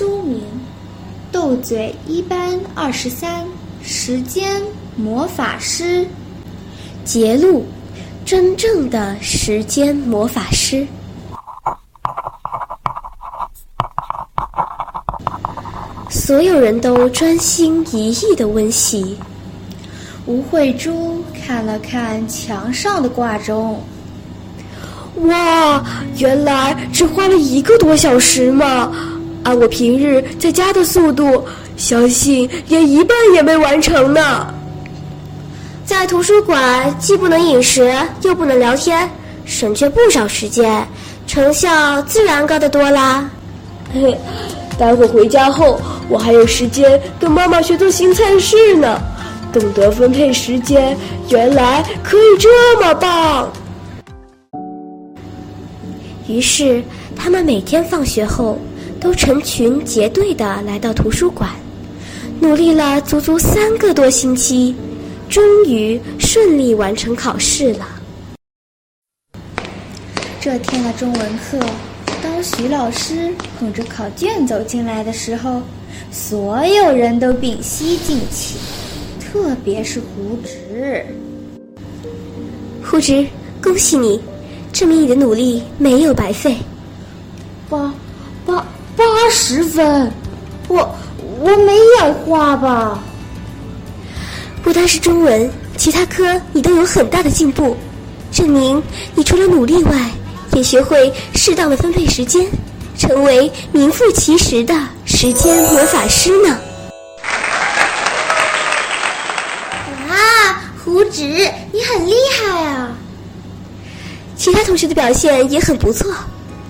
书名《斗嘴一班二十三时间魔法师》，杰路，真正的时间魔法师。所有人都专心一意的温习。吴慧珠看了看墙上的挂钟，哇，原来只花了一个多小时嘛！按我平日在家的速度，相信连一半也没完成呢。在图书馆既不能饮食，又不能聊天，省却不少时间，成效自然高得多啦。嘿嘿，待会回家后，我还有时间跟妈妈学做新菜式呢。懂得分配时间，原来可以这么棒。于是，他们每天放学后都成群结队的来到图书馆，努力了足足三个多星期，终于顺利完成考试了。这天的中文课，当徐老师捧着考卷走进来的时候，所有人都屏息静气。特别是胡直，胡直，恭喜你，证明你的努力没有白费。八八八十分，我我没眼花吧？不单是中文，其他科你都有很大的进步，证明你除了努力外，也学会适当的分配时间，成为名副其实的时间魔法师呢。啊胡子，你很厉害啊！其他同学的表现也很不错，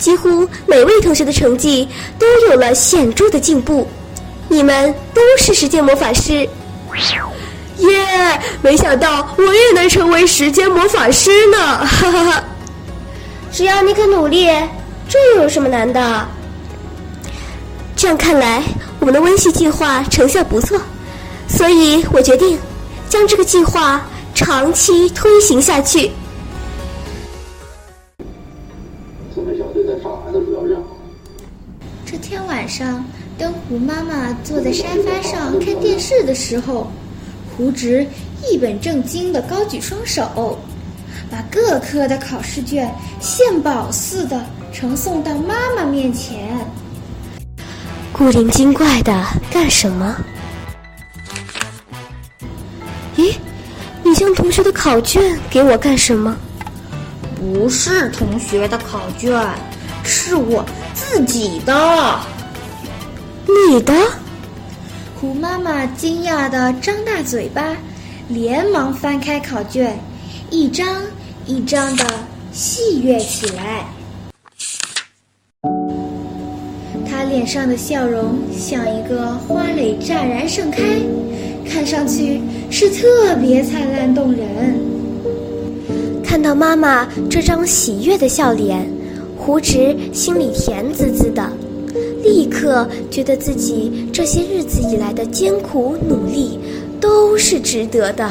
几乎每位同学的成绩都有了显著的进步。你们都是时间魔法师，耶！没想到我也能成为时间魔法师呢！哈哈哈！只要你肯努力，这又有什么难的？这样看来，我们的温习计划成效不错，所以我决定将这个计划。长期推行下去。成为小队在上海的主要任务。这天晚上，当胡妈妈坐在沙发上看电视的时候，胡直一本正经地高举双手，把各科的考试卷献宝似的呈送到妈妈面前。古灵精怪的干什么？咦？你将同学的考卷给我干什么？不是同学的考卷，是我自己的。你的？胡妈妈惊讶的张大嘴巴，连忙翻开考卷，一张一张的戏阅起来。他脸上的笑容像一个花蕾乍然盛开。看上去是特别灿烂动人。看到妈妈这张喜悦的笑脸，胡植心里甜滋滋的，立刻觉得自己这些日子以来的艰苦努力都是值得的。